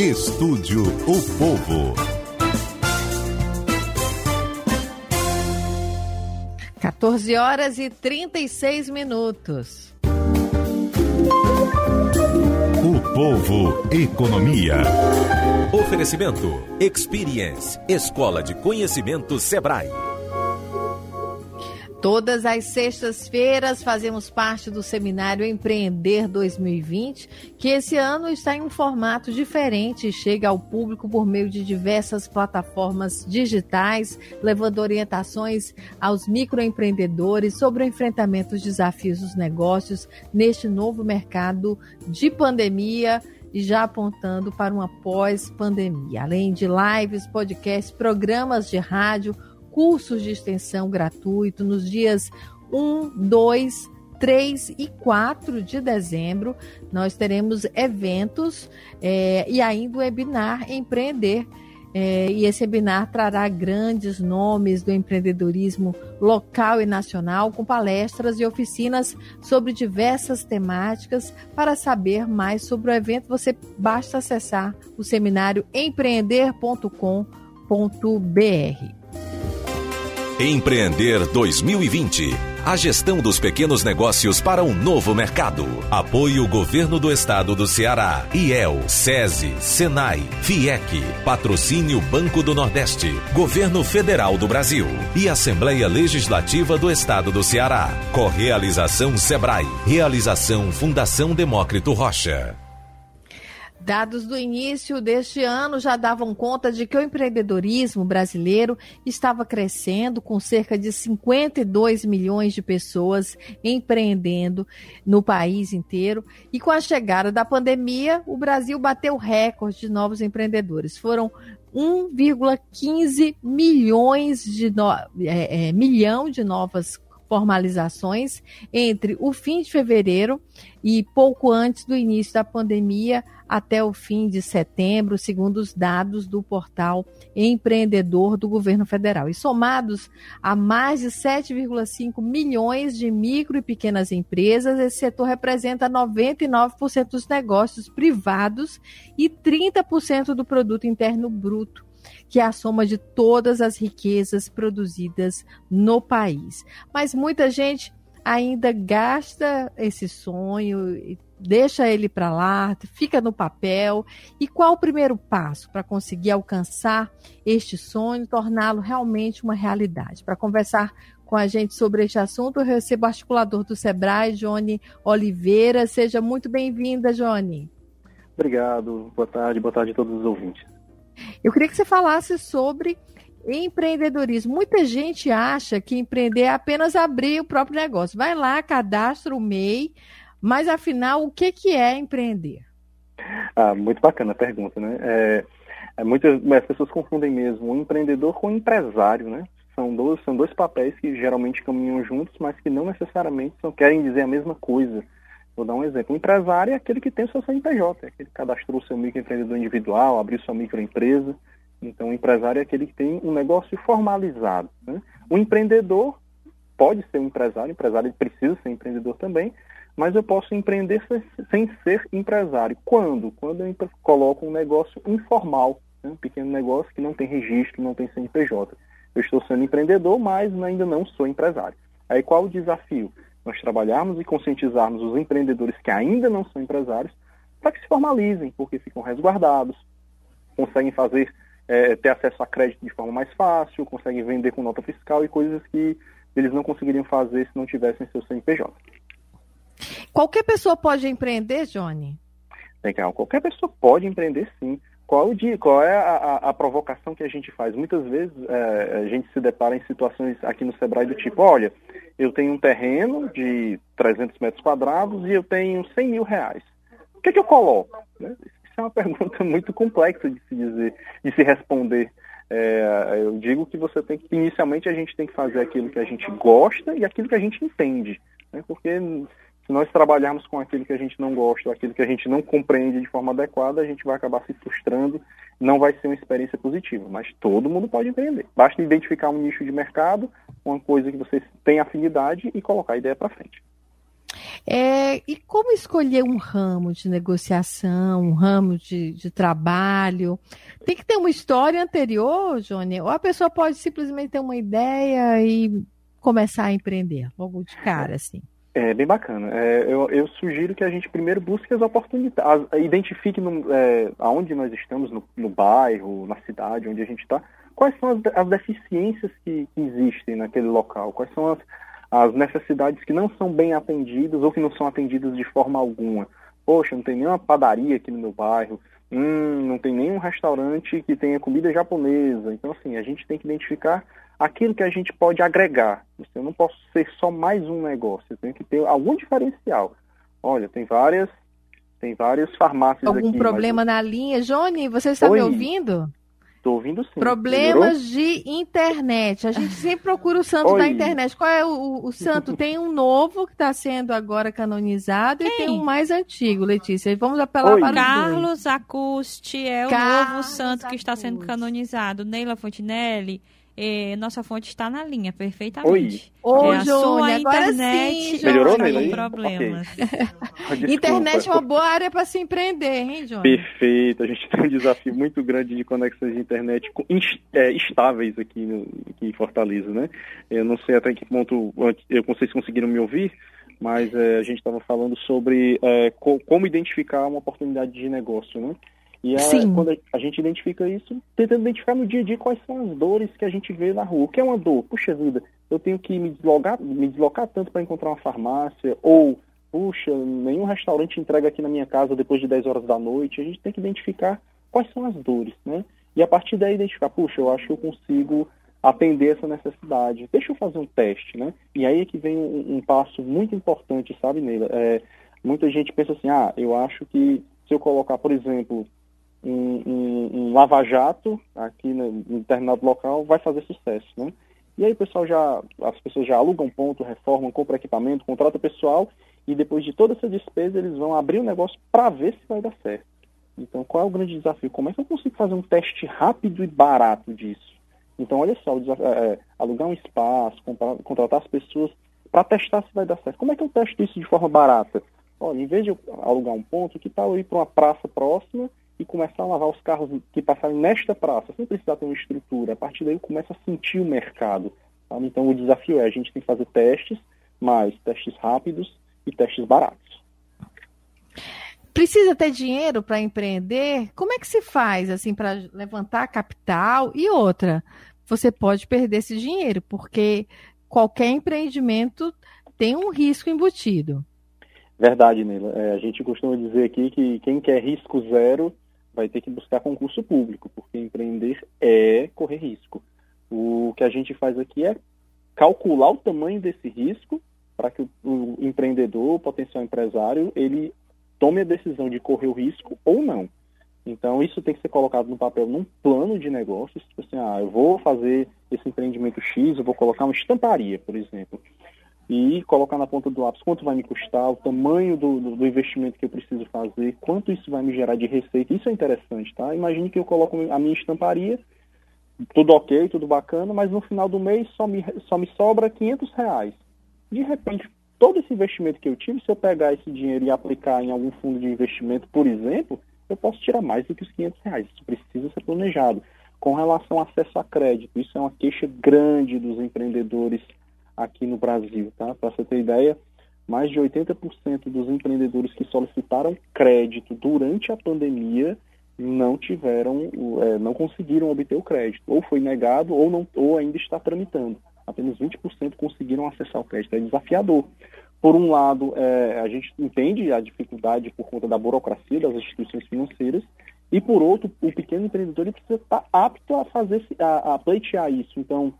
Estúdio O Povo. 14 horas e 36 minutos. O Povo Economia. Oferecimento Experience, Escola de Conhecimento Sebrae. Todas as sextas-feiras fazemos parte do seminário Empreender 2020, que esse ano está em um formato diferente e chega ao público por meio de diversas plataformas digitais, levando orientações aos microempreendedores sobre o enfrentamento dos desafios dos negócios neste novo mercado de pandemia e já apontando para uma pós-pandemia. Além de lives, podcasts, programas de rádio, cursos de extensão gratuito nos dias 1, 2, 3 e 4 de dezembro. Nós teremos eventos é, e ainda o webinar Empreender. É, e esse webinar trará grandes nomes do empreendedorismo local e nacional, com palestras e oficinas sobre diversas temáticas. Para saber mais sobre o evento, você basta acessar o seminário empreender.com.br. Empreender 2020. A gestão dos pequenos negócios para um novo mercado. Apoio Governo do Estado do Ceará. IEL, SESI, SENAI, FIEC. Patrocínio Banco do Nordeste. Governo Federal do Brasil. E Assembleia Legislativa do Estado do Ceará. Correalização Sebrae. Realização Fundação Demócrito Rocha. Dados do início deste ano já davam conta de que o empreendedorismo brasileiro estava crescendo, com cerca de 52 milhões de pessoas empreendendo no país inteiro. E com a chegada da pandemia, o Brasil bateu recorde de novos empreendedores. Foram 1,15 milhões de no... é, é, milhão de novas formalizações entre o fim de fevereiro e pouco antes do início da pandemia até o fim de setembro, segundo os dados do portal empreendedor do governo federal. E somados a mais de 7,5 milhões de micro e pequenas empresas, esse setor representa 99% dos negócios privados e 30% do produto interno bruto que é a soma de todas as riquezas produzidas no país. Mas muita gente ainda gasta esse sonho, deixa ele para lá, fica no papel. E qual o primeiro passo para conseguir alcançar este sonho, torná-lo realmente uma realidade? Para conversar com a gente sobre este assunto, eu recebo o articulador do Sebrae, Johnny Oliveira. Seja muito bem-vinda, Johnny. Obrigado. Boa tarde, boa tarde a todos os ouvintes. Eu queria que você falasse sobre empreendedorismo. Muita gente acha que empreender é apenas abrir o próprio negócio. Vai lá, cadastra o MEI, mas afinal, o que, que é empreender? Ah, muito bacana a pergunta, né? É, é muitas as pessoas confundem mesmo o empreendedor com o empresário, né? São dois, são dois papéis que geralmente caminham juntos, mas que não necessariamente são, querem dizer a mesma coisa. Vou dar um exemplo. O empresário é aquele que tem o seu CNPJ, é aquele que cadastrou o seu microempreendedor individual, abriu sua microempresa. Então, o empresário é aquele que tem um negócio formalizado. Né? O empreendedor pode ser um empresário, o empresário precisa ser empreendedor também, mas eu posso empreender sem ser empresário. Quando? Quando eu coloco um negócio informal, né? um pequeno negócio que não tem registro, não tem CNPJ. Eu estou sendo empreendedor, mas ainda não sou empresário. Aí qual o desafio? nós trabalharmos e conscientizarmos os empreendedores que ainda não são empresários para que se formalizem, porque ficam resguardados, conseguem fazer, é, ter acesso a crédito de forma mais fácil, conseguem vender com nota fiscal e coisas que eles não conseguiriam fazer se não tivessem seu CNPJ. Qualquer pessoa pode empreender, Johnny? Legal, qualquer pessoa pode empreender sim. Qual, o qual é a, a, a, provocação que a gente faz? Muitas vezes é, a gente se depara em situações aqui no Sebrae do tipo, olha, eu tenho um terreno de 300 metros quadrados e eu tenho 100 mil reais. O que, é que eu coloco? Né? Isso é uma pergunta muito complexa de se dizer, de se responder. É, eu digo que você tem que, inicialmente a gente tem que fazer aquilo que a gente gosta e aquilo que a gente entende. Né? Porque se nós trabalharmos com aquilo que a gente não gosta, aquilo que a gente não compreende de forma adequada, a gente vai acabar se frustrando, não vai ser uma experiência positiva. Mas todo mundo pode empreender. Basta identificar um nicho de mercado, uma coisa que você tem afinidade e colocar a ideia para frente. É, e como escolher um ramo de negociação, um ramo de, de trabalho? Tem que ter uma história anterior, Johnny? Ou a pessoa pode simplesmente ter uma ideia e começar a empreender, logo de cara, assim? É bem bacana. É, eu, eu, sugiro que a gente primeiro busque as oportunidades, identifique no, é, aonde nós estamos, no, no, bairro, na cidade, onde a gente está, quais são as, as deficiências que, que, existem naquele local, quais são as, as necessidades que não são bem atendidas ou que não são atendidas de forma alguma. Poxa, não tem nenhuma padaria aqui no meu bairro, hum, não tem nenhum restaurante que tenha comida japonesa. Então, assim, a gente tem que identificar aquilo que a gente pode agregar. Eu não posso ser só mais um negócio, eu tenho que ter algum diferencial. Olha, tem várias, tem várias farmácias Algum aqui. Algum problema mas... na linha? Johnny, você está Oi. me ouvindo? Estou ouvindo sim. Problemas de internet. A gente sempre procura o santo Oi. da internet. Qual é o, o santo? Tem um novo que está sendo agora canonizado Quem? e tem um mais antigo, Letícia. Vamos apelar Oi. para Carlos Acusti é o Carlos novo santo que está sendo canonizado. Neila Fontinelli é, nossa fonte está na linha, perfeitamente. Oi, Ô, é, a sua internet sim, Melhorou, está com problemas. Okay. internet é uma boa área para se empreender, hein, João? Perfeito. A gente tem um desafio muito grande de conexões de internet é, estáveis aqui, no, aqui em Fortaleza, né? Eu não sei até que ponto, eu não sei se conseguiram me ouvir, mas é, a gente estava falando sobre é, co como identificar uma oportunidade de negócio, né? E a, quando a, gente identifica isso, tentando identificar no dia a dia quais são as dores que a gente vê na rua. O que é uma dor? Puxa vida, eu tenho que me deslocar, me deslocar tanto para encontrar uma farmácia, ou, puxa, nenhum restaurante entrega aqui na minha casa depois de 10 horas da noite. A gente tem que identificar quais são as dores, né? E a partir daí identificar, puxa, eu acho que eu consigo atender essa necessidade. Deixa eu fazer um teste, né? E aí é que vem um, um passo muito importante, sabe, Neila? É, muita gente pensa assim, ah, eu acho que se eu colocar, por exemplo, um, um, um lava-jato aqui em determinado local vai fazer sucesso, né? E aí pessoal já, as pessoas já alugam ponto, reformam, compram equipamento, contratam pessoal e depois de toda essa despesa eles vão abrir o negócio para ver se vai dar certo. Então qual é o grande desafio? Como é que eu consigo fazer um teste rápido e barato disso? Então olha só, é, é, alugar um espaço, comprar, contratar as pessoas para testar se vai dar certo. Como é que eu testo isso de forma barata? Olha, em vez de alugar um ponto, que tal eu ir para uma praça próxima e começar a lavar os carros que passarem nesta praça, sem precisar ter uma estrutura. A partir daí eu começo a sentir o mercado. Sabe? Então o desafio é a gente tem que fazer testes, mas testes rápidos e testes baratos. Precisa ter dinheiro para empreender? Como é que se faz assim para levantar capital? E outra, você pode perder esse dinheiro, porque qualquer empreendimento tem um risco embutido. Verdade, Nila. É, a gente costuma dizer aqui que quem quer risco zero vai ter que buscar concurso público, porque empreender é correr risco. O que a gente faz aqui é calcular o tamanho desse risco para que o, o empreendedor, o potencial empresário, ele tome a decisão de correr o risco ou não. Então, isso tem que ser colocado no papel num plano de negócios. Tipo assim, ah, eu vou fazer esse empreendimento X, eu vou colocar uma estamparia, por exemplo e colocar na ponta do lápis quanto vai me custar, o tamanho do, do, do, investimento que eu preciso fazer, quanto isso vai me gerar de receita. Isso é interessante, tá? Imagine que eu coloco a minha estamparia, tudo ok, tudo bacana, mas no final do mês só me, só me sobra 500 reais. De repente, todo esse investimento que eu tive, se eu pegar esse dinheiro e aplicar em algum fundo de investimento, por exemplo, eu posso tirar mais do que os 500 reais. Isso precisa ser planejado. Com relação ao acesso a crédito, isso é uma queixa grande dos empreendedores aqui no Brasil, tá? Para você ter ideia, mais de 80% dos empreendedores que solicitaram crédito durante a pandemia não tiveram, é, não conseguiram obter o crédito, ou foi negado ou não, ou ainda está tramitando. Apenas 20% conseguiram acessar o crédito. É desafiador. Por um lado, é, a gente entende a dificuldade por conta da burocracia das instituições financeiras, e por outro, o pequeno empreendedor precisa estar apto a fazer a, a pleitear isso. Então,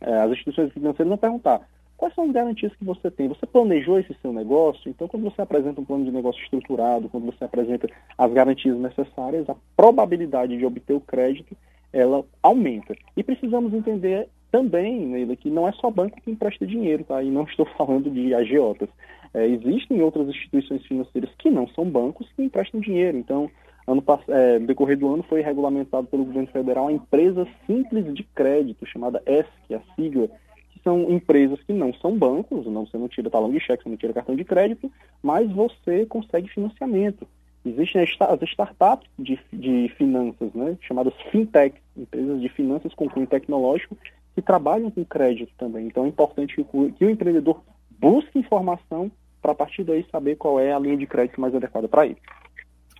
as instituições financeiras vão perguntar quais são as garantias que você tem. Você planejou esse seu negócio? Então, quando você apresenta um plano de negócio estruturado, quando você apresenta as garantias necessárias, a probabilidade de obter o crédito ela aumenta. E precisamos entender também, Neila, que não é só banco que empresta dinheiro, tá? E não estou falando de agiotas. É, existem outras instituições financeiras que não são bancos que emprestam dinheiro. Então, Ano, é, no decorrer do ano foi regulamentado pelo governo federal a empresa simples de crédito, chamada ESC, a sigla, que são empresas que não são bancos, não, você não tira talão de cheque, você não tira cartão de crédito, mas você consegue financiamento. Existem as startups de, de finanças, né, chamadas fintech, empresas de finanças com cunho tecnológico, que trabalham com crédito também. Então é importante que o, que o empreendedor busque informação para a partir daí saber qual é a linha de crédito mais adequada para ele.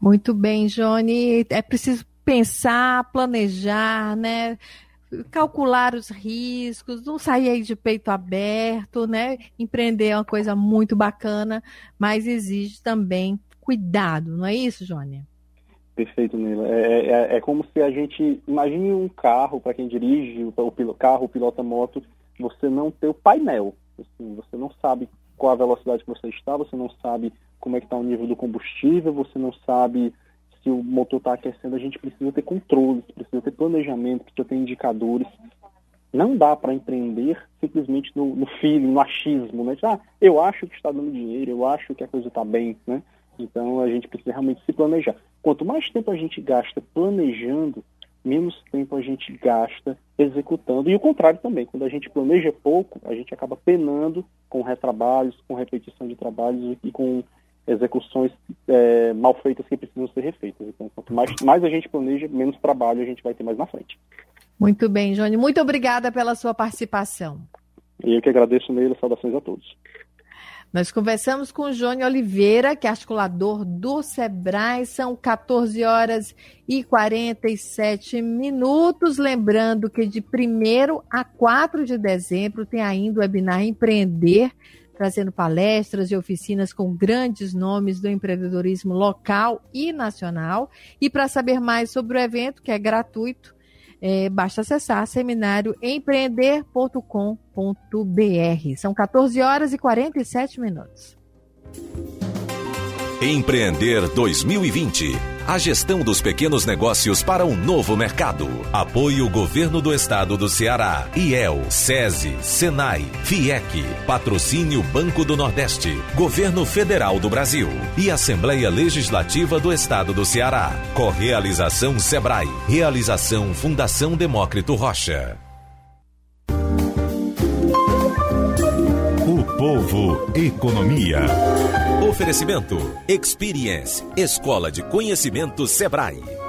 Muito bem, Johnny. É preciso pensar, planejar, né? calcular os riscos, não sair aí de peito aberto, né? Empreender é uma coisa muito bacana, mas exige também cuidado, não é isso, Jônia? Perfeito, Nila. É, é, é, como se a gente. Imagine um carro, para quem dirige o, o carro, o pilota moto, você não ter o painel. Assim, você não sabe qual a velocidade que você está, você não sabe como é que está o nível do combustível, você não sabe se o motor está aquecendo, a gente precisa ter controles, precisa ter planejamento, precisa ter indicadores. Não dá para empreender simplesmente no, no feeling, no achismo, né? Ah, eu acho que está dando dinheiro, eu acho que a coisa está bem, né? Então a gente precisa realmente se planejar. Quanto mais tempo a gente gasta planejando, menos tempo a gente gasta executando. E o contrário também, quando a gente planeja pouco, a gente acaba penando com retrabalhos, com repetição de trabalhos e com execuções é, mal feitas que precisam ser refeitas. Então, quanto mais, mais a gente planeja, menos trabalho a gente vai ter mais na frente. Muito bem, Johnny. Muito obrigada pela sua participação. E eu que agradeço nele. Saudações a todos. Nós conversamos com o Johnny Oliveira, que é articulador do Sebrae. São 14 horas e 47 minutos. Lembrando que de 1 a 4 de dezembro tem ainda o webinar Empreender trazendo palestras e oficinas com grandes nomes do empreendedorismo local e nacional. E para saber mais sobre o evento, que é gratuito, é, basta acessar seminarioempreender.com.br. São 14 horas e 47 minutos. Empreender 2020 a gestão dos pequenos negócios para um novo mercado. Apoio Governo do Estado do Ceará, IEL, SESI, SENAI, FIEC, Patrocínio Banco do Nordeste, Governo Federal do Brasil e Assembleia Legislativa do Estado do Ceará. Correalização Sebrae. Realização Fundação Demócrito Rocha. O povo, economia. Oferecimento Experience, Escola de Conhecimento Sebrae.